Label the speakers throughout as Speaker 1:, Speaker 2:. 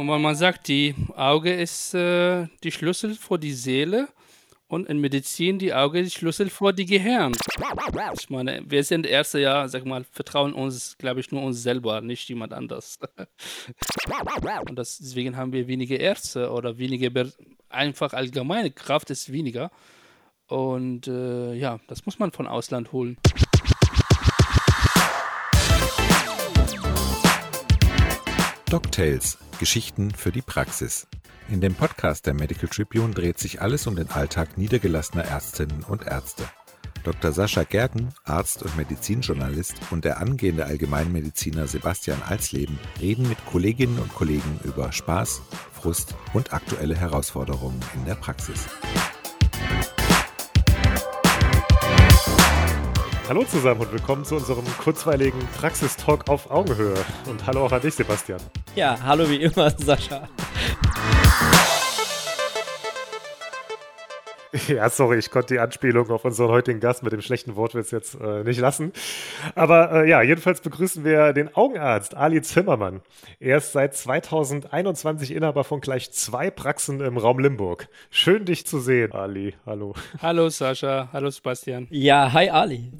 Speaker 1: und weil man sagt, die Auge ist äh, die Schlüssel vor die Seele und in Medizin die Auge die Schlüssel vor die Gehirn. Ich meine, wir sind erste Jahr, sag mal, vertrauen uns, glaube ich, nur uns selber, nicht jemand anders. Und das, deswegen haben wir wenige Ärzte oder weniger, einfach allgemeine Kraft ist weniger. Und äh, ja, das muss man von Ausland holen.
Speaker 2: DocTales – Geschichten für die Praxis. In dem Podcast der Medical Tribune dreht sich alles um den Alltag niedergelassener Ärztinnen und Ärzte. Dr. Sascha Gerken, Arzt und Medizinjournalist, und der angehende Allgemeinmediziner Sebastian Alsleben reden mit Kolleginnen und Kollegen über Spaß, Frust und aktuelle Herausforderungen in der Praxis.
Speaker 3: Hallo zusammen und willkommen zu unserem kurzweiligen Praxistalk auf Augenhöhe. Und hallo auch an dich, Sebastian.
Speaker 4: Ja, hallo wie immer, Sascha.
Speaker 3: Ja, sorry, ich konnte die Anspielung auf unseren heutigen Gast mit dem schlechten Wortwitz jetzt äh, nicht lassen. Aber äh, ja, jedenfalls begrüßen wir den Augenarzt Ali Zimmermann. Er ist seit 2021 Inhaber von gleich zwei Praxen im Raum Limburg. Schön, dich zu sehen, Ali. Hallo.
Speaker 1: Hallo, Sascha. Hallo, Sebastian.
Speaker 4: Ja, hi, Ali.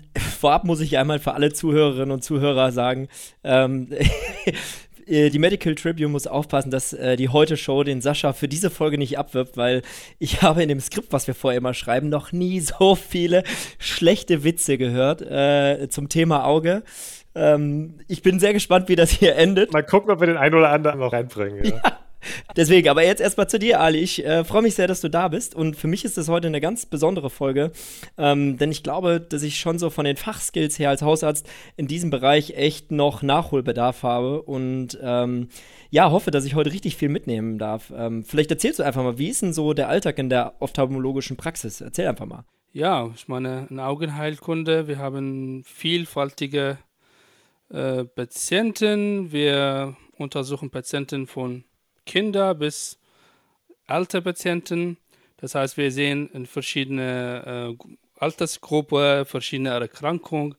Speaker 4: Vorab muss ich einmal für alle Zuhörerinnen und Zuhörer sagen, ähm, Äh, die Medical Tribune muss aufpassen, dass äh, die Heute-Show den Sascha für diese Folge nicht abwirbt, weil ich habe in dem Skript, was wir vorher immer schreiben, noch nie so viele schlechte Witze gehört äh, zum Thema Auge. Ähm, ich bin sehr gespannt, wie das hier endet.
Speaker 3: Mal gucken, ob wir den einen oder anderen noch reinbringen. Ja. ja.
Speaker 4: Deswegen, aber jetzt erstmal zu dir, Ali. Ich äh, freue mich sehr, dass du da bist. Und für mich ist das heute eine ganz besondere Folge, ähm, denn ich glaube, dass ich schon so von den Fachskills her als Hausarzt in diesem Bereich echt noch Nachholbedarf habe und ähm, ja, hoffe, dass ich heute richtig viel mitnehmen darf. Ähm, vielleicht erzählst du einfach mal, wie ist denn so der Alltag in der ophthalmologischen Praxis? Erzähl einfach mal.
Speaker 1: Ja, ich meine, in Augenheilkunde, wir haben vielfältige äh, Patienten. Wir untersuchen Patienten von Kinder bis alte Patienten. Das heißt, wir sehen in verschiedene äh, Altersgruppen, verschiedene Erkrankungen.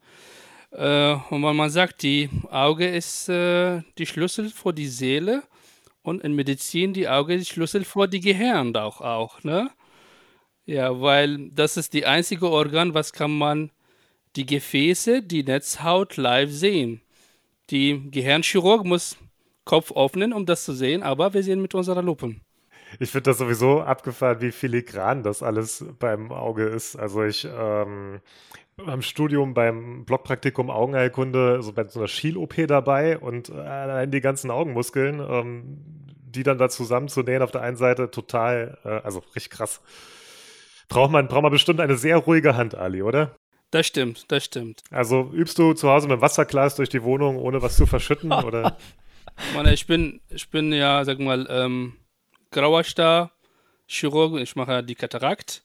Speaker 1: Äh, und wenn man sagt, die Auge ist äh, die Schlüssel für die Seele und in Medizin die Auge ist die Schlüssel für die Gehirn auch, auch ne? Ja, weil das ist die einzige Organ, was kann man die Gefäße, die Netzhaut live sehen. Die Gehirnchirurg muss Kopf öffnen, um das zu sehen, aber wir sehen mit unserer Lupe.
Speaker 3: Ich finde das sowieso abgefahren, wie filigran das alles beim Auge ist. Also ich ähm, am Studium beim Blockpraktikum Augenheilkunde, so bei so einer Schiel-OP dabei und äh, allein die ganzen Augenmuskeln, ähm, die dann da zusammenzunähen auf der einen Seite total, äh, also richtig krass. Braucht man, braucht man bestimmt eine sehr ruhige Hand, Ali, oder?
Speaker 1: Das stimmt, das stimmt.
Speaker 3: Also übst du zu Hause mit dem Wasserglas durch die Wohnung, ohne was zu verschütten, oder?
Speaker 1: meine, ich bin, ich bin ja, sag mal, ähm, grauer Star, Chirurg, ich mache die Katarakt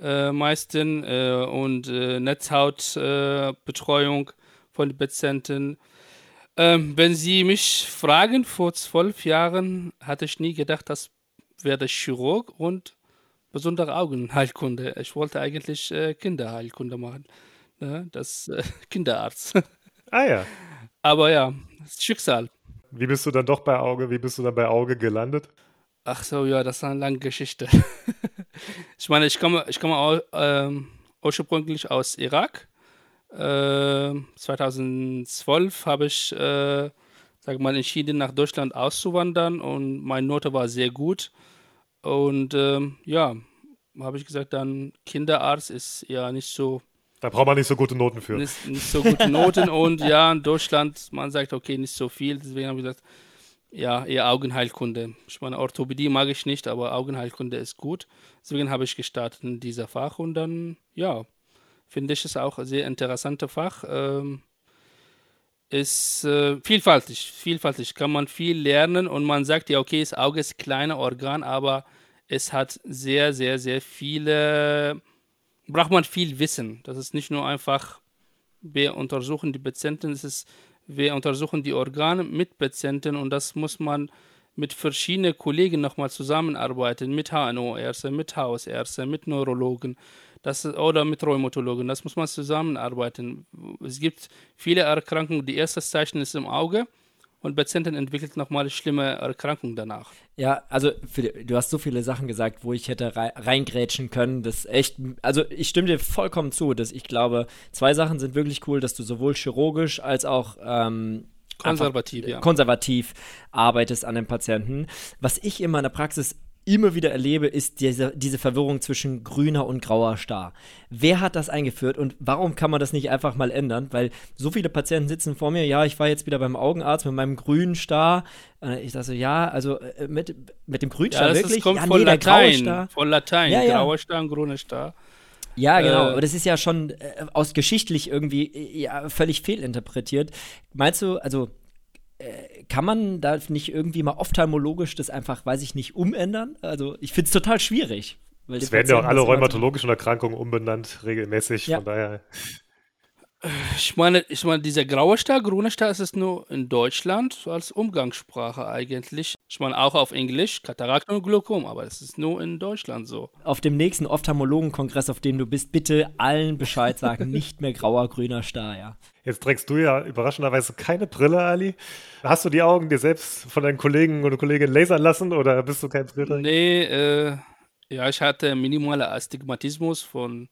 Speaker 1: äh, meistens äh, und äh, Netzhautbetreuung von den Patienten. Ähm, wenn Sie mich fragen, vor zwölf Jahren hatte ich nie gedacht, das werde Chirurg und besondere Augenheilkunde. Ich wollte eigentlich äh, Kinderheilkunde machen. Ne? Das äh, Kinderarzt.
Speaker 3: Ah ja.
Speaker 1: Aber ja, Schicksal.
Speaker 3: Wie bist du dann doch bei Auge, wie bist du dann bei Auge gelandet?
Speaker 1: Ach so, ja, das ist eine lange Geschichte. ich meine, ich komme, ich komme auch, ähm, ursprünglich aus Irak. Äh, 2012 habe ich, äh, sag mal, entschieden, nach Deutschland auszuwandern und meine Note war sehr gut. Und ähm, ja, habe ich gesagt, dann Kinderarzt ist ja nicht so
Speaker 3: da braucht man nicht so gute Noten für.
Speaker 1: Nicht, nicht so gute Noten und ja, in Deutschland, man sagt, okay, nicht so viel. Deswegen habe ich gesagt, ja, eher Augenheilkunde. Ich meine, Orthopädie mag ich nicht, aber Augenheilkunde ist gut. Deswegen habe ich gestartet in dieser Fach und dann, ja, finde ich es auch ein sehr interessantes Fach. Ähm, ist äh, vielfältig, vielfältig, kann man viel lernen und man sagt ja, okay, das Auge ist ein kleines Organ, aber es hat sehr, sehr, sehr viele braucht man viel Wissen. Das ist nicht nur einfach, wir untersuchen die Patienten, es ist, wir untersuchen die Organe mit Patienten und das muss man mit verschiedenen Kollegen nochmal zusammenarbeiten, mit HNO-Ärzte, mit Hausärzte, mit Neurologen das, oder mit Rheumatologen. Das muss man zusammenarbeiten. Es gibt viele Erkrankungen, die erste Zeichen ist im Auge und Patienten entwickelt nochmal schlimme Erkrankungen danach.
Speaker 4: Ja, also du hast so viele Sachen gesagt, wo ich hätte reingrätschen können. Das echt, also ich stimme dir vollkommen zu, dass ich glaube, zwei Sachen sind wirklich cool, dass du sowohl chirurgisch als auch ähm,
Speaker 1: konservativ, ja.
Speaker 4: konservativ arbeitest an den Patienten. Was ich in meiner Praxis immer wieder erlebe, ist diese, diese Verwirrung zwischen grüner und grauer Star. Wer hat das eingeführt und warum kann man das nicht einfach mal ändern? Weil so viele Patienten sitzen vor mir, ja, ich war jetzt wieder beim Augenarzt mit meinem grünen Star. Ich sage so, ja, also äh, mit, mit dem grünen Star
Speaker 1: ja,
Speaker 4: wirklich?
Speaker 1: kommt
Speaker 4: ja,
Speaker 1: von
Speaker 4: nee,
Speaker 1: Latein,
Speaker 4: Star.
Speaker 1: von Latein,
Speaker 4: ja, ja.
Speaker 1: grauer Star und grüner Star.
Speaker 4: Ja, genau. Äh, Aber das ist ja schon äh, aus geschichtlich irgendwie äh, ja, völlig fehlinterpretiert. Meinst du, also kann man da nicht irgendwie mal ophthalmologisch das einfach, weiß ich nicht, umändern? Also ich finde es total schwierig.
Speaker 3: es werden ja auch alle rheumatologischen Erkrankungen umbenannt, regelmäßig, ja. von daher.
Speaker 1: Ich meine, ich meine, dieser graue Star, grüne Star ist es nur in Deutschland als Umgangssprache eigentlich. Ich meine auch auf Englisch, Katarakt und Glaukom, aber es ist nur in Deutschland so.
Speaker 4: Auf dem nächsten Ophthalmologenkongress, auf dem du bist, bitte allen Bescheid sagen, nicht mehr grauer, grüner Star, ja.
Speaker 3: Jetzt trägst du ja überraschenderweise keine Brille, Ali. Hast du die Augen dir selbst von deinen Kollegen oder Kolleginnen lasern lassen oder bist du kein Brille?
Speaker 1: Nee, äh, ja, ich hatte minimale Astigmatismus von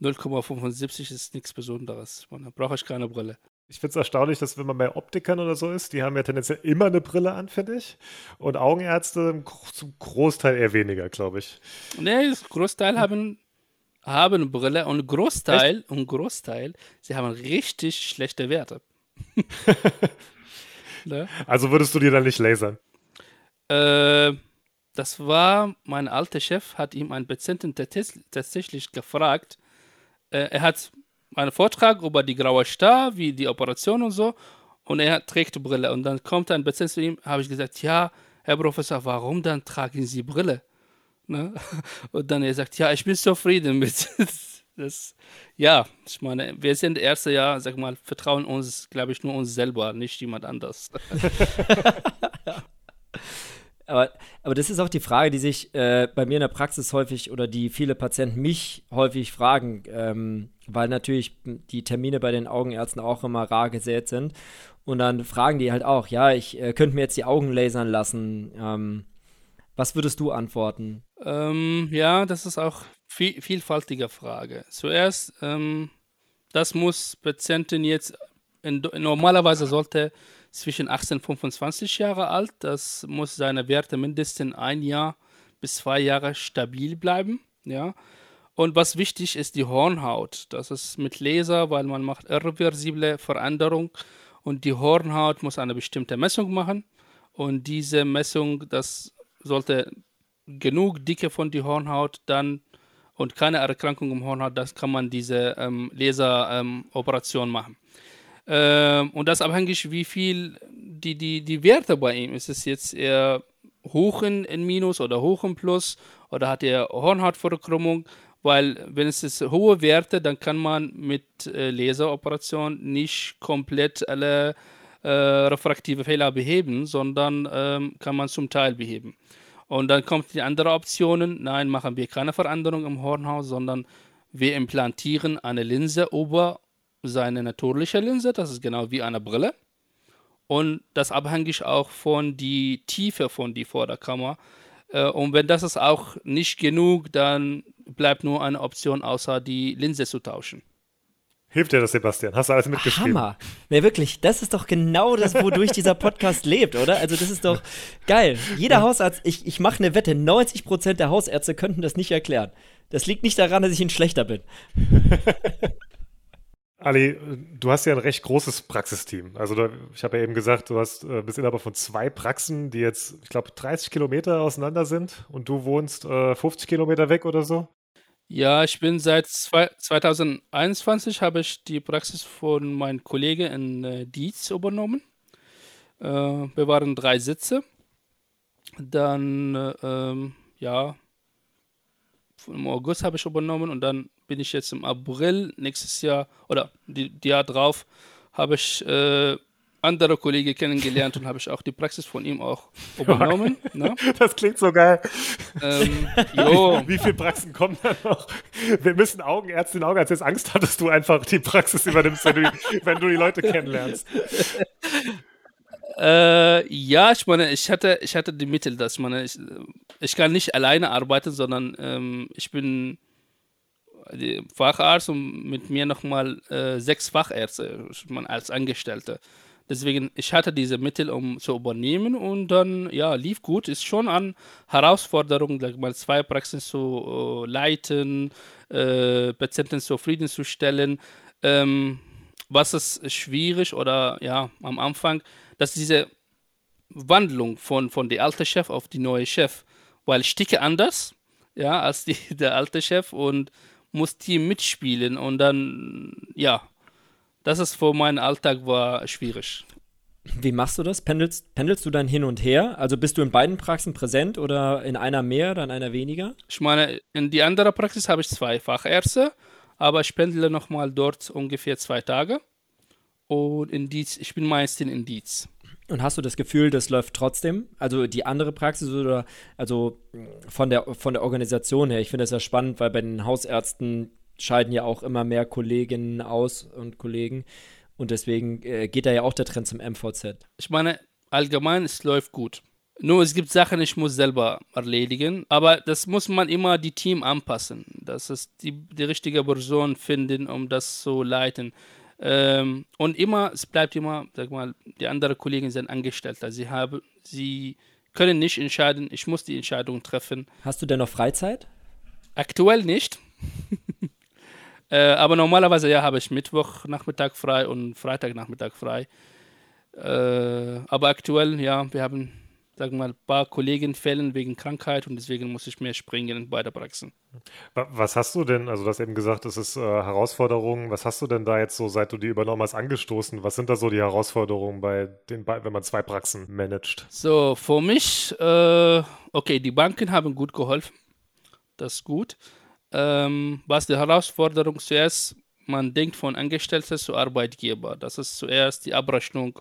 Speaker 1: 0,75 ist nichts Besonderes. Man, da brauche ich keine Brille.
Speaker 3: Ich finde es erstaunlich, dass wenn man bei Optikern oder so ist, die haben ja tendenziell immer eine Brille an, finde ich. Und Augenärzte zum Großteil eher weniger, glaube ich.
Speaker 1: Nee, das Großteil haben, haben Brille und Großteil, Echt? und Großteil, sie haben richtig schlechte Werte.
Speaker 3: ne? Also würdest du dir dann nicht lasern?
Speaker 1: Äh, das war, mein alter Chef hat ihm einen Patienten tatsächlich gefragt, äh, er hat einen Vortrag über die graue Star, wie die Operation und so, und er trägt Brille. Und dann kommt ein Patient zu ihm, habe ich gesagt, ja, Herr Professor, warum dann tragen Sie Brille? Ne? Und dann er sagt, ja, ich bin zufrieden mit. das, ja, ich meine, wir sind erste Jahr, sag mal, vertrauen uns, glaube ich, nur uns selber, nicht jemand anders.
Speaker 4: Aber, aber das ist auch die Frage, die sich äh, bei mir in der Praxis häufig oder die viele Patienten mich häufig fragen, ähm, weil natürlich die Termine bei den Augenärzten auch immer rar gesät sind. Und dann fragen die halt auch, ja, ich äh, könnte mir jetzt die Augen lasern lassen. Ähm, was würdest du antworten?
Speaker 1: Ähm, ja, das ist auch viel, vielfältige Frage. Zuerst, ähm, das muss Patienten jetzt, in, normalerweise sollte zwischen 18 und 25 Jahre alt. Das muss seine Werte mindestens ein Jahr bis zwei Jahre stabil bleiben. Ja. Und was wichtig ist, die Hornhaut. Das ist mit Laser, weil man macht irreversible Veränderung und die Hornhaut muss eine bestimmte Messung machen. Und diese Messung, das sollte genug Dicke von der Hornhaut dann und keine Erkrankung im Hornhaut, das kann man diese ähm, Laseroperation ähm, machen. Ähm, und das abhängig, wie viel die, die, die Werte bei ihm. Ist es jetzt eher hoch in, in Minus oder hoch in Plus oder hat er Hornhautverkrümmung? Weil wenn es ist hohe Werte, dann kann man mit äh, Laseroperation nicht komplett alle äh, refraktive Fehler beheben, sondern ähm, kann man zum Teil beheben. Und dann kommt die andere Optionen. Nein, machen wir keine Veränderung im Hornhaus, sondern wir implantieren eine Linse über seine natürliche Linse, das ist genau wie eine Brille. Und das abhängig auch von der Tiefe von die Vorderkammer. Äh, und wenn das ist auch nicht genug, dann bleibt nur eine Option, außer die Linse zu tauschen.
Speaker 3: Hilft dir das, Sebastian? Hast du alles mitgeschrieben?
Speaker 4: Hammer. Nee, wirklich, das ist doch genau das, wodurch dieser Podcast lebt, oder? Also das ist doch geil. Jeder Hausarzt, ich, ich mache eine Wette, 90% der Hausärzte könnten das nicht erklären. Das liegt nicht daran, dass ich ein schlechter bin.
Speaker 3: Ali, du hast ja ein recht großes Praxisteam. Also da, ich habe ja eben gesagt, du hast äh, bist Inhaber von zwei Praxen, die jetzt, ich glaube, 30 Kilometer auseinander sind und du wohnst äh, 50 Kilometer weg oder so.
Speaker 1: Ja, ich bin seit zwei, 2021 habe ich die Praxis von meinem Kollegen in äh, Dietz übernommen. Äh, wir waren drei Sitze. Dann, äh, ähm, ja, im August habe ich übernommen und dann bin ich jetzt im April nächstes Jahr oder die, die Jahr drauf habe ich äh, andere Kollegen kennengelernt und habe ich auch die Praxis von ihm auch übernommen.
Speaker 3: ne? Das klingt so geil. Ähm, jo. Wie viele Praxen kommen da noch? Wir müssen Augenärztin, Augenarzt jetzt Angst dass du einfach die Praxis übernimmst, wenn du, wenn du die Leute kennenlernst.
Speaker 1: Äh, ja, ich meine, ich hatte, ich hatte die Mittel, dass ich meine, ich, ich kann nicht alleine arbeiten, sondern ähm, ich bin Facharzt und mit mir nochmal äh, sechs Fachärzte als Angestellte. Deswegen, ich hatte diese Mittel, um zu übernehmen und dann, ja, lief gut. Ist schon an Herausforderungen, mal zwei Praxen zu äh, leiten, äh, Patienten zufriedenzustellen. Ähm, was ist schwierig oder ja, am Anfang, dass diese Wandlung von, von der alte Chef auf die neue Chef, weil ich ticke anders, ja, als die, der alte Chef und muss Team mitspielen und dann, ja, das ist für meinen Alltag war schwierig.
Speaker 4: Wie machst du das? Pendelst, pendelst du dann hin und her? Also bist du in beiden Praxen präsent oder in einer mehr, dann einer weniger?
Speaker 1: Ich meine, in die andere Praxis habe ich zwei Fachärzte, aber ich pendle nochmal dort ungefähr zwei Tage. Und in Dietz, ich bin meistens in Dietz.
Speaker 4: Und hast du das Gefühl, das läuft trotzdem? Also die andere Praxis oder also von der von der Organisation her? Ich finde das ja spannend, weil bei den Hausärzten scheiden ja auch immer mehr Kolleginnen aus und Kollegen. Und deswegen äh, geht da ja auch der Trend zum MVZ.
Speaker 1: Ich meine, allgemein, es läuft gut. Nur es gibt Sachen, ich muss selber erledigen, aber das muss man immer die Team anpassen. Das ist die, die richtige Person finden, um das zu leiten. Ähm, und immer, es bleibt immer, sag mal, die anderen Kollegen sind Angestellte. Sie haben, sie können nicht entscheiden, ich muss die Entscheidung treffen.
Speaker 4: Hast du denn noch Freizeit?
Speaker 1: Aktuell nicht. Äh, aber normalerweise ja, habe ich Mittwochnachmittag frei und Freitagnachmittag frei. Äh, aber aktuell, ja, wir haben, sagen wir mal, ein paar Kollegen fällen wegen Krankheit und deswegen muss ich mehr springen bei der Praxen.
Speaker 3: Was hast du denn, also du hast eben gesagt, es ist äh, Herausforderungen, was hast du denn da jetzt so, seit du die übernommen hast, angestoßen? Was sind da so die Herausforderungen bei den, wenn man zwei Praxen managt?
Speaker 1: So, für mich, äh, okay, die Banken haben gut geholfen. Das ist gut ähm, was die Herausforderung zuerst, man denkt von Angestellten zu Arbeitgeber. Das ist zuerst die Abrechnung.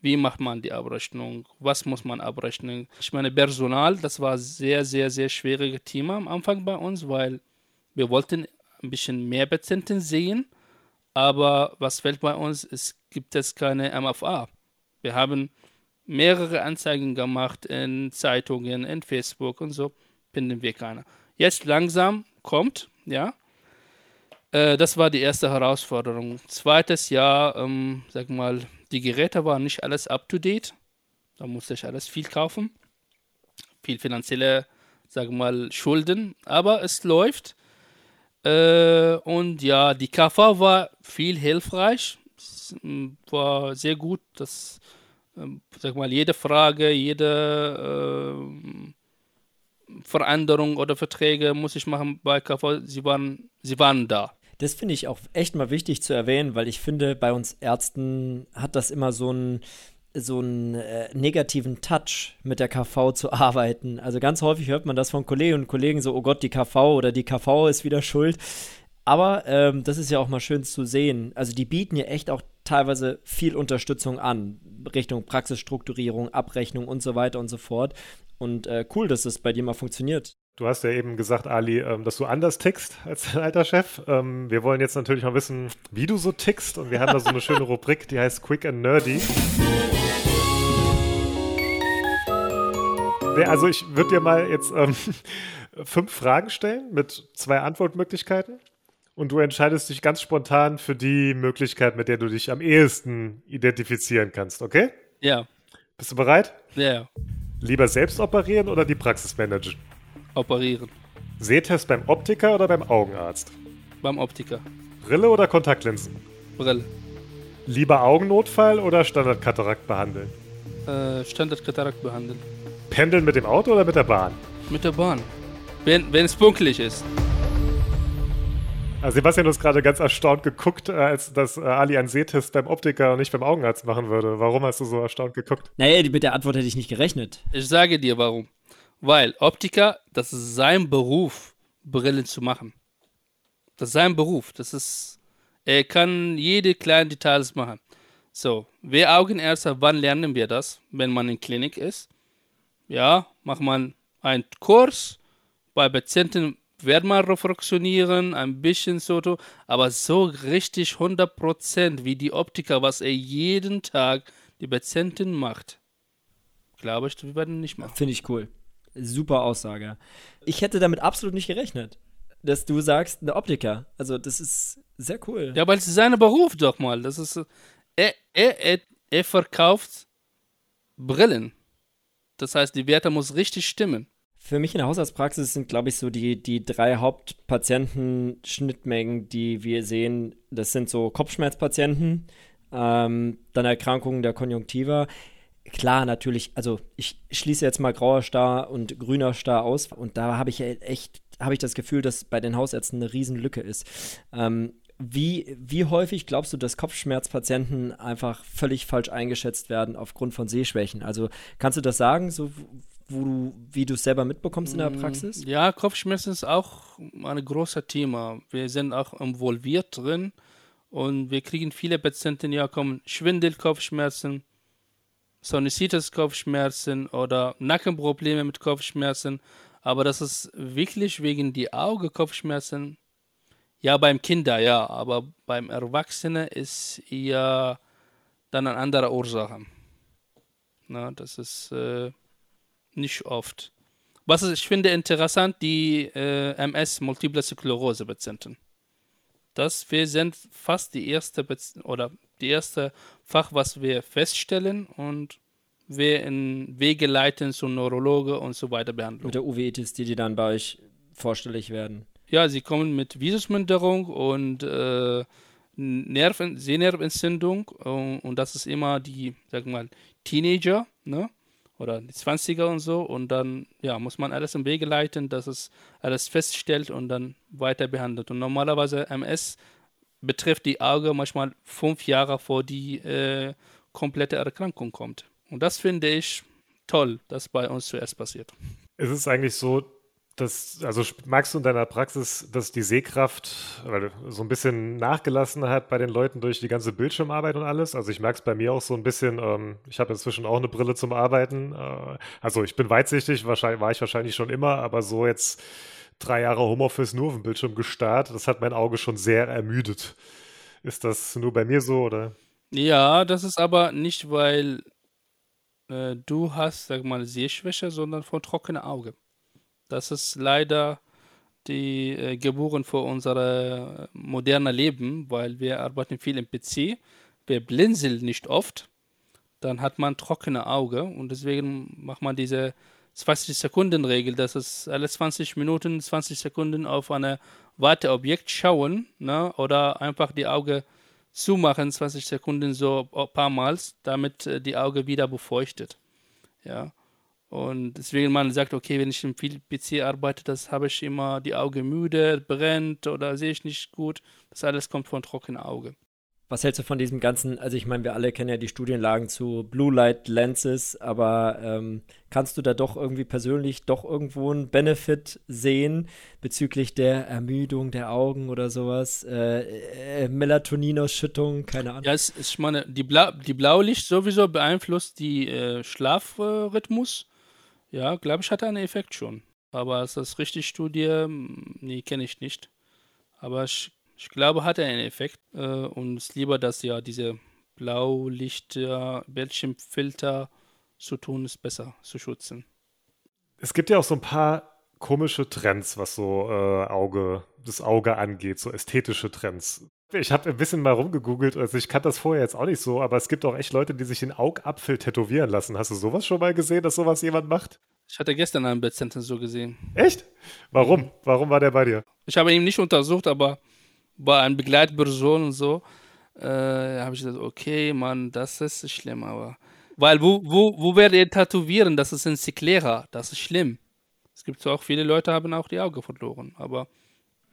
Speaker 1: Wie macht man die Abrechnung? Was muss man abrechnen? Ich meine, Personal, das war sehr, sehr, sehr schwieriges Thema am Anfang bei uns, weil wir wollten ein bisschen mehr Patienten sehen, aber was fällt bei uns? Es gibt es keine MFA. Wir haben mehrere Anzeigen gemacht in Zeitungen, in Facebook und so, finden wir keine. Jetzt langsam kommt, ja. Äh, das war die erste Herausforderung. Zweites Jahr, ähm, sag mal, die Geräte waren nicht alles up to date. Da musste ich alles viel kaufen. Viel finanzielle, sag mal, Schulden. Aber es läuft. Äh, und ja, die KV war viel hilfreich. Ähm, war sehr gut. Das, ähm, sag mal, jede Frage, jede. Äh, Veränderungen oder Verträge muss ich machen bei KV. Sie waren, sie waren da.
Speaker 4: Das finde ich auch echt mal wichtig zu erwähnen, weil ich finde, bei uns Ärzten hat das immer so einen so einen äh, negativen Touch mit der KV zu arbeiten. Also ganz häufig hört man das von Kolleginnen und Kollegen so, oh Gott, die KV oder die KV ist wieder schuld. Aber ähm, das ist ja auch mal schön zu sehen. Also die bieten ja echt auch teilweise viel Unterstützung an, Richtung Praxisstrukturierung, Abrechnung und so weiter und so fort. Und äh, cool, dass das bei dir mal funktioniert.
Speaker 3: Du hast ja eben gesagt, Ali, ähm, dass du anders tickst als dein alter Chef. Ähm, wir wollen jetzt natürlich mal wissen, wie du so tickst. Und wir haben da so eine schöne Rubrik, die heißt Quick and Nerdy. Also ich würde dir mal jetzt ähm, fünf Fragen stellen mit zwei Antwortmöglichkeiten. Und du entscheidest dich ganz spontan für die Möglichkeit, mit der du dich am ehesten identifizieren kannst, okay?
Speaker 1: Ja.
Speaker 3: Bist du bereit?
Speaker 1: Ja.
Speaker 3: Lieber selbst operieren oder die Praxis managen?
Speaker 1: Operieren.
Speaker 3: Sehtest beim Optiker oder beim Augenarzt?
Speaker 1: Beim Optiker.
Speaker 3: Brille oder Kontaktlinsen?
Speaker 1: Brille.
Speaker 3: Lieber Augennotfall oder Standardkatarakt behandeln?
Speaker 1: Äh, Standardkatarakt behandeln.
Speaker 3: Pendeln mit dem Auto oder mit der Bahn?
Speaker 1: Mit der Bahn. Wenn, wenn es pünktlich ist.
Speaker 3: Also Sebastian, du hast gerade ganz erstaunt geguckt, äh, als dass äh, Ali einen Sehtest beim Optiker und nicht beim Augenarzt machen würde. Warum hast du so erstaunt geguckt?
Speaker 4: Naja, mit der Antwort hätte ich nicht gerechnet.
Speaker 1: Ich sage dir warum. Weil Optiker, das ist sein Beruf, Brillen zu machen. Das ist sein Beruf. Das ist, er kann jede kleine Details machen. So, wir Augenärzte, wann lernen wir das? Wenn man in Klinik ist. Ja, macht man einen Kurs bei Patienten werde mal refraktionieren, ein bisschen so, aber so richtig 100% wie die Optiker, was er jeden Tag die Patientin macht, glaube ich, wir werden nicht machen.
Speaker 4: Finde ich cool. Super Aussage. Ich hätte damit absolut nicht gerechnet, dass du sagst, eine Optiker. Also, das ist sehr cool.
Speaker 1: Ja, weil es ist sein Beruf doch mal. Das ist, er, er, er, er verkauft Brillen. Das heißt, die Werte muss richtig stimmen.
Speaker 4: Für mich in der Hausarztpraxis sind, glaube ich, so die, die drei Hauptpatienten-Schnittmengen, die wir sehen. Das sind so Kopfschmerzpatienten, ähm, dann Erkrankungen der Konjunktiva. Klar, natürlich, also ich schließe jetzt mal grauer Star und grüner Star aus und da habe ich echt, habe ich das Gefühl, dass bei den Hausärzten eine Riesenlücke ist. Ähm, wie, wie häufig glaubst du, dass Kopfschmerzpatienten einfach völlig falsch eingeschätzt werden aufgrund von Sehschwächen? Also kannst du das sagen, so wo du, wie du es selber mitbekommst in der mm, Praxis?
Speaker 1: Ja, Kopfschmerzen ist auch ein großes Thema. Wir sind auch involviert drin und wir kriegen viele Patienten, ja, kommen Schwindel, Kopfschmerzen, Sinusitis, Kopfschmerzen oder Nackenprobleme mit Kopfschmerzen. Aber das ist wirklich wegen die Auge Kopfschmerzen ja, beim Kinder, ja, aber beim Erwachsenen ist eher dann eine andere Ursache. Na, das ist äh, nicht oft. Was ist, ich finde interessant, die äh, MS, Multiple Sklerose Patienten. Das wir sind fast die erste oder die erste Fach, was wir feststellen und wir in Wege leiten zu Neurologe und so weiter behandeln.
Speaker 4: Mit der Uveitis, die, die dann bei euch vorstellig werden.
Speaker 1: Ja, sie kommen mit Visusminderung und äh, Nerven, Sehnervenentzündung und, und, das ist immer die, sag mal, Teenager, ne? Oder die 20er und so und dann, ja, muss man alles im Wege leiten, dass es alles feststellt und dann weiter behandelt. Und normalerweise MS betrifft die Auge manchmal fünf Jahre vor die äh, komplette Erkrankung kommt. Und das finde ich toll, dass bei uns zuerst passiert.
Speaker 3: Es ist eigentlich so, das, also magst du in deiner Praxis, dass die Sehkraft so ein bisschen nachgelassen hat bei den Leuten durch die ganze Bildschirmarbeit und alles? Also ich merke es bei mir auch so ein bisschen, ähm, ich habe inzwischen auch eine Brille zum Arbeiten. Äh, also ich bin weitsichtig, war ich wahrscheinlich schon immer, aber so jetzt drei Jahre Homeoffice nur auf dem Bildschirm gestarrt, das hat mein Auge schon sehr ermüdet. Ist das nur bei mir so oder?
Speaker 1: Ja, das ist aber nicht, weil äh, du hast, sag mal, Sehschwäche, sondern von trockenem Auge. Das ist leider die äh, Geburt für unser äh, modernes Leben, weil wir arbeiten viel im PC. Wir blinzeln nicht oft. Dann hat man trockene Auge und deswegen macht man diese 20 Sekunden Regel, dass es alle 20 Minuten, 20 Sekunden auf ein Warteobjekt schauen ne? oder einfach die Augen zumachen, 20 Sekunden so ein paar Mal, damit äh, die Auge wieder befeuchtet. Ja. Und deswegen man sagt, okay, wenn ich im PC arbeite, das habe ich immer die Augen müde, brennt oder sehe ich nicht gut. Das alles kommt von trockenem Auge.
Speaker 4: Was hältst du von diesem ganzen, also ich meine, wir alle kennen ja die Studienlagen zu Blue Light Lenses, aber ähm, kannst du da doch irgendwie persönlich doch irgendwo einen Benefit sehen bezüglich der Ermüdung der Augen oder sowas? Äh, äh, Melatoninausschüttung, keine Ahnung.
Speaker 1: Ja, es, ich meine, die, Bla die Blaulicht sowieso beeinflusst die äh, Schlafrhythmus. Ja, glaube ich, hat einen Effekt schon. Aber ist das richtig Studie? Hm, nee, kenne ich nicht. Aber ich, ich glaube, hat er einen Effekt. Äh, und es ist lieber, dass ja diese Blaulichter, Bildschirmfilter zu tun, ist besser zu schützen.
Speaker 3: Es gibt ja auch so ein paar komische Trends, was so äh, Auge, das Auge angeht, so ästhetische Trends. Ich habe ein bisschen mal rumgegoogelt, also ich kannte das vorher jetzt auch nicht so, aber es gibt auch echt Leute, die sich den Augapfel tätowieren lassen. Hast du sowas schon mal gesehen, dass sowas jemand macht?
Speaker 1: Ich hatte gestern einen Patienten so gesehen.
Speaker 3: Echt? Warum? Warum war der bei dir?
Speaker 1: Ich habe ihn nicht untersucht, aber war eine Begleitperson und so. Äh, habe ich gesagt, okay, Mann, das ist schlimm, aber. Weil, wo, wo, wo werdet ihr tätowieren? Das ist ein Siklera, das ist schlimm. Es gibt so auch viele Leute, haben auch die Augen verloren, aber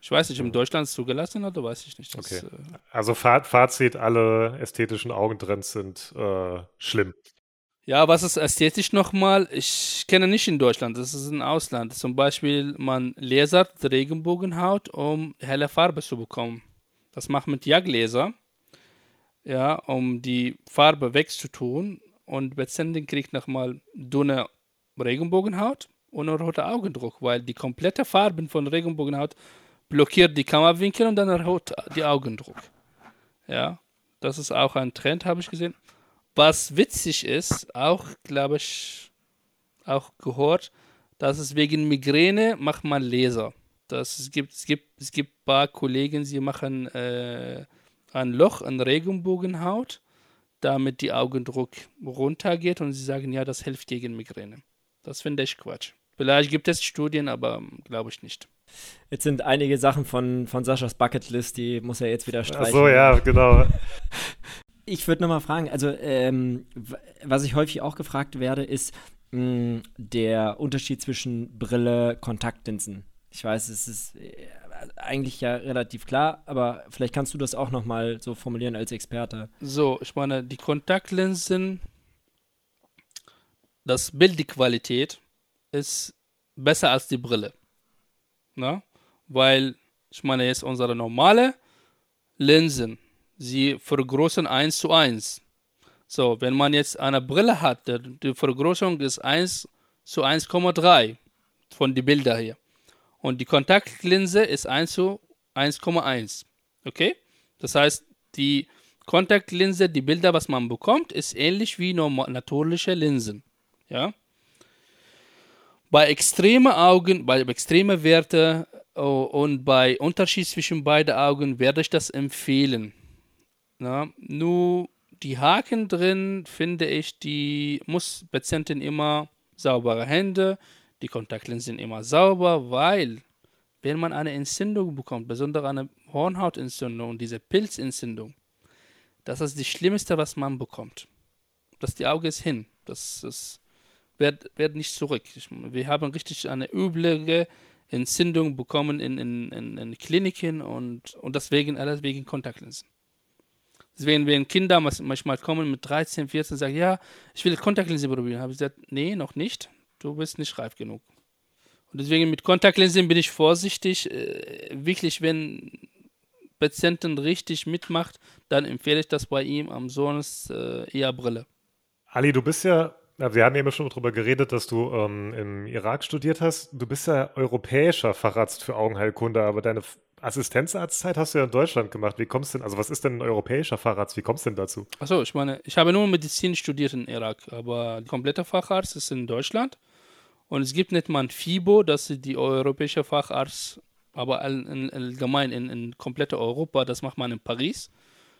Speaker 1: ich weiß nicht, in Deutschland zugelassen oder weiß ich nicht.
Speaker 3: Das, okay. Äh also Fazit, alle ästhetischen Augentrends sind äh, schlimm.
Speaker 1: Ja, was ist ästhetisch nochmal? Ich kenne nicht in Deutschland, das ist im Ausland. Zum Beispiel, man lasert Regenbogenhaut, um helle Farbe zu bekommen. Das macht mit Jagdlaser, ja, um die Farbe wegzutun. Und Patientin kriegt nochmal dünne Regenbogenhaut und roten Augendruck, weil die komplette Farben von Regenbogenhaut blockiert die Kammerwinkel und dann erhöht die Augendruck. Ja, das ist auch ein Trend, habe ich gesehen. Was witzig ist, auch, glaube ich, auch gehört, dass es wegen Migräne macht man Laser. Das, es, gibt, es, gibt, es gibt ein paar Kollegen, sie machen äh, ein Loch an Regenbogenhaut, damit die Augendruck runtergeht und sie sagen, ja, das hilft gegen Migräne. Das finde ich Quatsch. Vielleicht gibt es Studien, aber glaube ich nicht.
Speaker 4: Jetzt sind einige Sachen von, von Saschas Bucketlist, die muss er jetzt wieder streichen. Ach
Speaker 3: so, ja, genau.
Speaker 4: Ich würde nochmal fragen, also ähm, was ich häufig auch gefragt werde, ist mh, hm, der Unterschied zwischen Brille, Kontaktlinsen. Ich weiß, es ist äh, eigentlich ja relativ klar, aber vielleicht kannst du das auch nochmal so formulieren als Experte.
Speaker 1: So, ich meine, die Kontaktlinsen, das Bildqualität ist besser als die Brille. Na? Weil, ich meine, jetzt unsere normale Linsen, sie vergrößern 1 zu 1. So, wenn man jetzt eine Brille hat, die Vergrößerung ist 1 zu 1,3 von den Bildern hier. Und die Kontaktlinse ist 1 zu 1,1. Okay? Das heißt, die Kontaktlinse, die Bilder, was man bekommt, ist ähnlich wie normal, natürliche Linsen. Ja? Bei extremen Augen, bei extremen Werten oh, und bei Unterschied zwischen beiden Augen werde ich das empfehlen. Na, nur die Haken drin finde ich, die muss Patientin immer saubere Hände, die Kontaktlinsen immer sauber, weil wenn man eine Entzündung bekommt, besonders eine Hornhautentzündung, diese Pilzentzündung, das ist das Schlimmste, was man bekommt. Das die Auge ist hin. Das, das wird, wird nicht zurück. Wir haben richtig eine üble Entzündung bekommen in, in, in, in Kliniken und, und deswegen alles wegen Kontaktlinsen. Deswegen, wenn Kinder manchmal kommen mit 13, 14 und sagen, ja, ich will Kontaktlinsen probieren, habe ich gesagt, nee, noch nicht du bist nicht reif genug. Und deswegen mit Kontaktlinsen bin ich vorsichtig. Äh, wirklich, wenn Patienten richtig mitmacht, dann empfehle ich das bei ihm, am sonst äh, eher Brille.
Speaker 3: Ali, du bist ja, wir haben eben schon darüber geredet, dass du ähm, im Irak studiert hast. Du bist ja europäischer Facharzt für Augenheilkunde, aber deine Assistenzarztzeit hast du ja in Deutschland gemacht. Wie kommst du denn, also was ist denn ein europäischer Facharzt? Wie kommst du denn dazu?
Speaker 1: Achso, ich meine, ich habe nur Medizin studiert in Irak, aber der komplette Facharzt ist in Deutschland. Und es gibt nicht mal ein FIBO, das ist die europäische Facharzt, aber allgemein in, in komplette Europa, das macht man in Paris.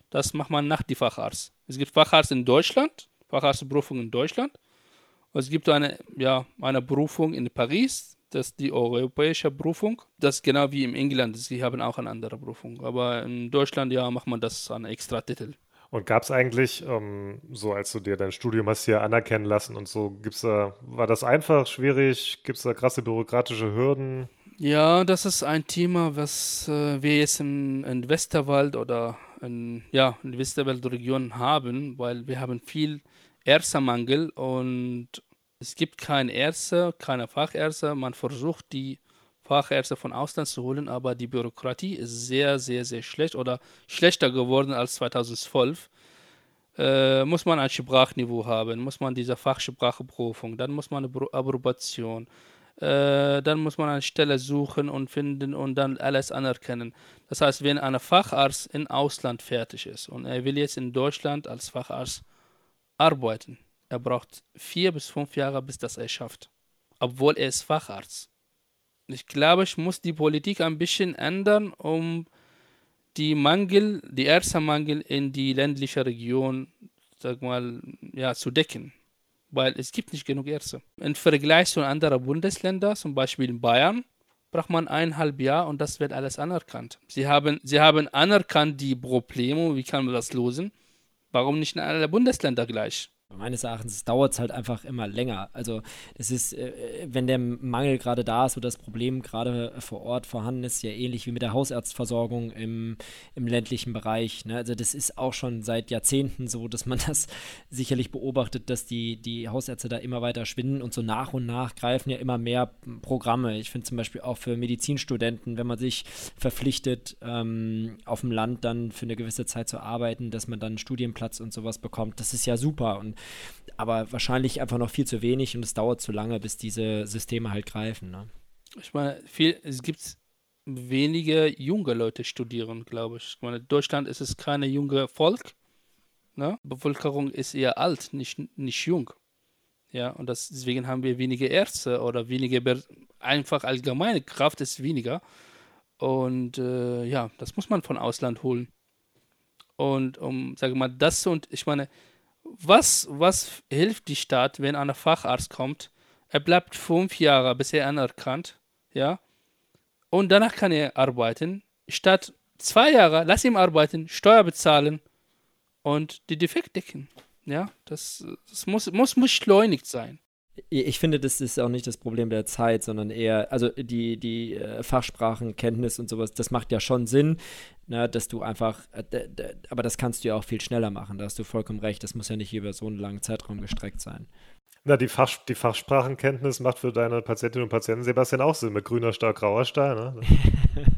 Speaker 1: Das macht man nach die Facharzt. Es gibt Facharzt in Deutschland, Facharztberufung in Deutschland. Und es gibt eine, ja, eine Berufung in Paris, das ist die europäische Berufung. Das genau wie in England, sie haben auch eine andere Berufung. Aber in Deutschland, ja, macht man das an extra Titel.
Speaker 3: Und gab es eigentlich, ähm, so als du dir dein Studium hast hier anerkennen lassen und so, gibt's da, war das einfach, schwierig? Gibt es da krasse bürokratische Hürden?
Speaker 1: Ja, das ist ein Thema, was äh, wir jetzt in, in, Westerwald oder in, ja, in Westerwald-Region haben, weil wir haben viel Ärztemangel und es gibt keine Ärzte, keine Fachärzte. Man versucht, die Fachärzte von Ausland zu holen, aber die Bürokratie ist sehr, sehr, sehr schlecht oder schlechter geworden als 2012. Äh, muss man ein Sprachniveau haben, muss man diese Fachspracheprüfung, dann muss man eine Approbation, äh, dann muss man eine Stelle suchen und finden und dann alles anerkennen. Das heißt, wenn ein Facharzt im Ausland fertig ist und er will jetzt in Deutschland als Facharzt arbeiten, er braucht vier bis fünf Jahre, bis das er schafft, obwohl er ist Facharzt. Ich glaube, ich muss die Politik ein bisschen ändern, um die Mangel, die Ärztemangel in die ländliche Region, sag mal, ja, zu decken. Weil es gibt nicht genug Ärzte. Im Vergleich zu anderen Bundesländern, zum Beispiel in Bayern, braucht man eineinhalb Jahre und das wird alles anerkannt. Sie haben, sie haben anerkannt die Probleme, wie kann man das lösen? Warum nicht in allen Bundesländern gleich?
Speaker 4: Meines Erachtens dauert es halt einfach immer länger. Also es ist, äh, wenn der Mangel gerade da ist oder das Problem gerade vor Ort vorhanden ist, ja ähnlich wie mit der Hausarztversorgung im, im ländlichen Bereich. Ne? Also das ist auch schon seit Jahrzehnten so, dass man das sicherlich beobachtet, dass die, die Hausärzte da immer weiter schwinden und so nach und nach greifen ja immer mehr Programme. Ich finde zum Beispiel auch für Medizinstudenten, wenn man sich verpflichtet, ähm, auf dem Land dann für eine gewisse Zeit zu arbeiten, dass man dann einen Studienplatz und sowas bekommt, das ist ja super. Und aber wahrscheinlich einfach noch viel zu wenig und es dauert zu lange, bis diese Systeme halt greifen. Ne?
Speaker 1: Ich meine, viel, es gibt wenige junge Leute studieren, glaube ich. Ich meine, in Deutschland ist es keine junge Volk. Ne? Bevölkerung ist eher alt, nicht, nicht jung. Ja, und das, deswegen haben wir weniger Ärzte oder weniger, einfach allgemeine Kraft ist weniger. Und äh, ja, das muss man von Ausland holen. Und um, sage mal, das und ich meine, was, was hilft die Stadt, wenn ein Facharzt kommt? Er bleibt fünf Jahre, bis er anerkannt, ja, und danach kann er arbeiten. Statt zwei Jahre, lass ihn arbeiten, Steuer bezahlen und die Defekt decken. Ja, das, das muss, muss beschleunigt sein.
Speaker 4: Ich finde, das ist auch nicht das Problem der Zeit, sondern eher, also die, die äh, Fachsprachenkenntnis und sowas, das macht ja schon Sinn, ne, dass du einfach, äh, aber das kannst du ja auch viel schneller machen, da hast du vollkommen recht, das muss ja nicht über so einen langen Zeitraum gestreckt sein.
Speaker 3: Na, die, Fach, die Fachsprachenkenntnis macht für deine Patientinnen und Patienten, Sebastian, auch Sinn mit grüner Stahl, grauer Stahl. Ne?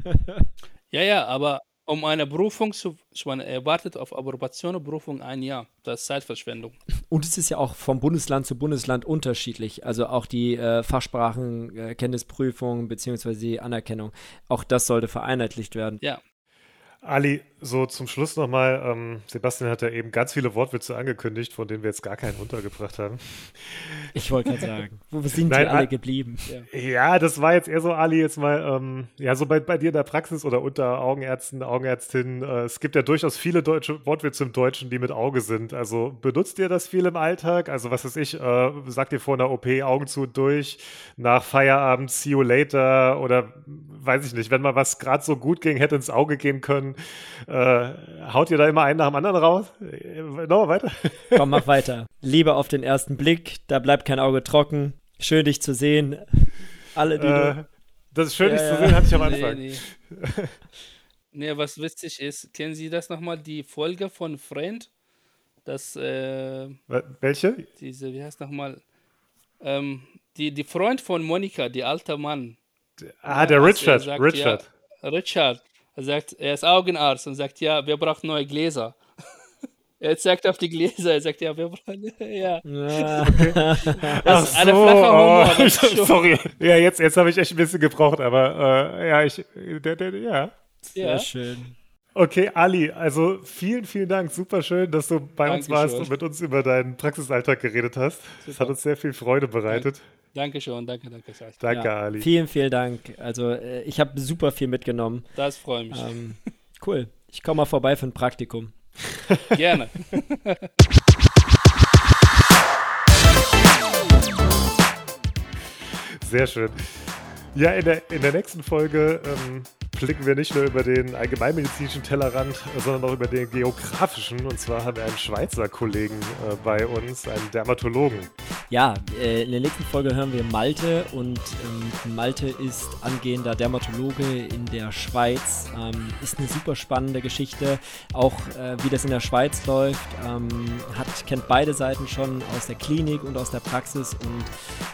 Speaker 1: ja, ja, aber um eine Berufung zu, ich meine, er wartet auf Approbation und Berufung ein Jahr. Das ist Zeitverschwendung.
Speaker 4: Und es ist ja auch vom Bundesland zu Bundesland unterschiedlich. Also auch die äh, Fachsprachenkenntnisprüfung äh, bzw. die Anerkennung. Auch das sollte vereinheitlicht werden.
Speaker 1: Ja.
Speaker 3: Ali, so zum Schluss nochmal, ähm, Sebastian hat ja eben ganz viele Wortwitze angekündigt, von denen wir jetzt gar keinen untergebracht haben.
Speaker 4: Ich wollte gerade sagen, wo sind Nein, die alle geblieben?
Speaker 3: Ja. ja. das war jetzt eher so, Ali, jetzt mal, ähm, ja, so bei, bei dir in der Praxis oder unter Augenärzten, Augenärztinnen, äh, es gibt ja durchaus viele deutsche Wortwitze im Deutschen, die mit Auge sind. Also benutzt ihr das viel im Alltag? Also was weiß ich, äh, sagt ihr vor einer OP Augen zu und durch, nach Feierabend, see you later oder weiß ich nicht, wenn mal was gerade so gut ging, hätte ins Auge gehen können. Äh, haut ihr da immer einen nach dem anderen raus? Äh, Nochmal weiter.
Speaker 4: Komm, mach weiter. Liebe auf den ersten Blick, da bleibt kein Auge trocken. Schön, dich zu sehen. Alle, die äh,
Speaker 3: Das ist schön, dich ja, zu sehen, hatte ich am Anfang.
Speaker 1: Nee, nee. nee, was witzig ist, kennen Sie das nochmal, die Folge von Friend? Das, äh,
Speaker 3: Welche?
Speaker 1: Diese, wie heißt nochmal? Ähm, die, die Freund von Monika, die alte Mann.
Speaker 3: Ah, der Richard. Sagt, Richard.
Speaker 1: Ja, Richard. Er sagt, er ist Augenarzt und sagt, ja, wir brauchen neue Gläser. er zeigt auf die Gläser, er sagt, ja, wir brauchen, ja. ja.
Speaker 3: Okay. Das Ach so, oh, sorry. Ja, jetzt, jetzt habe ich echt ein bisschen gebraucht, aber äh, ja, ich, der, der, ja.
Speaker 4: Sehr ja. schön.
Speaker 3: Okay, Ali, also vielen, vielen Dank. Super schön, dass du bei Dankeschön. uns warst und mit uns über deinen Praxisalltag geredet hast. Super. Das hat uns sehr viel Freude bereitet.
Speaker 1: Dankeschön, danke, danke.
Speaker 3: Danke, ja, Ali.
Speaker 4: Vielen, vielen Dank. Also äh, ich habe super viel mitgenommen.
Speaker 1: Das freut mich.
Speaker 4: Ähm, cool. Ich komme mal vorbei für ein Praktikum.
Speaker 1: Gerne.
Speaker 3: Sehr schön. Ja, in der, in der nächsten Folge ähm, blicken wir nicht nur über den allgemeinmedizinischen Tellerrand, sondern auch über den geografischen. Und zwar haben wir einen Schweizer Kollegen äh, bei uns, einen Dermatologen.
Speaker 4: Ja, äh, in der nächsten Folge hören wir Malte und ähm, Malte ist angehender Dermatologe in der Schweiz. Ähm, ist eine super spannende Geschichte, auch äh, wie das in der Schweiz läuft. Ähm, hat, kennt beide Seiten schon aus der Klinik und aus der Praxis und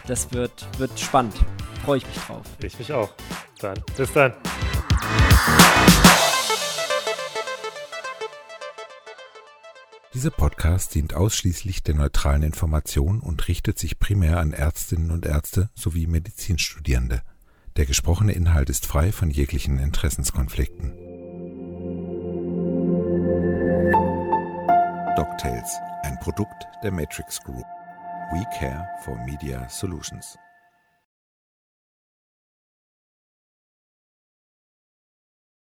Speaker 4: das wird, wird spannend. Freue ich mich drauf.
Speaker 3: Ich mich auch. Dann, bis dann.
Speaker 2: Dieser Podcast dient ausschließlich der neutralen Information und richtet sich primär an Ärztinnen und Ärzte sowie Medizinstudierende. Der gesprochene Inhalt ist frei von jeglichen Interessenskonflikten. DocTales, ein Produkt der Matrix Group. We care for Media Solutions.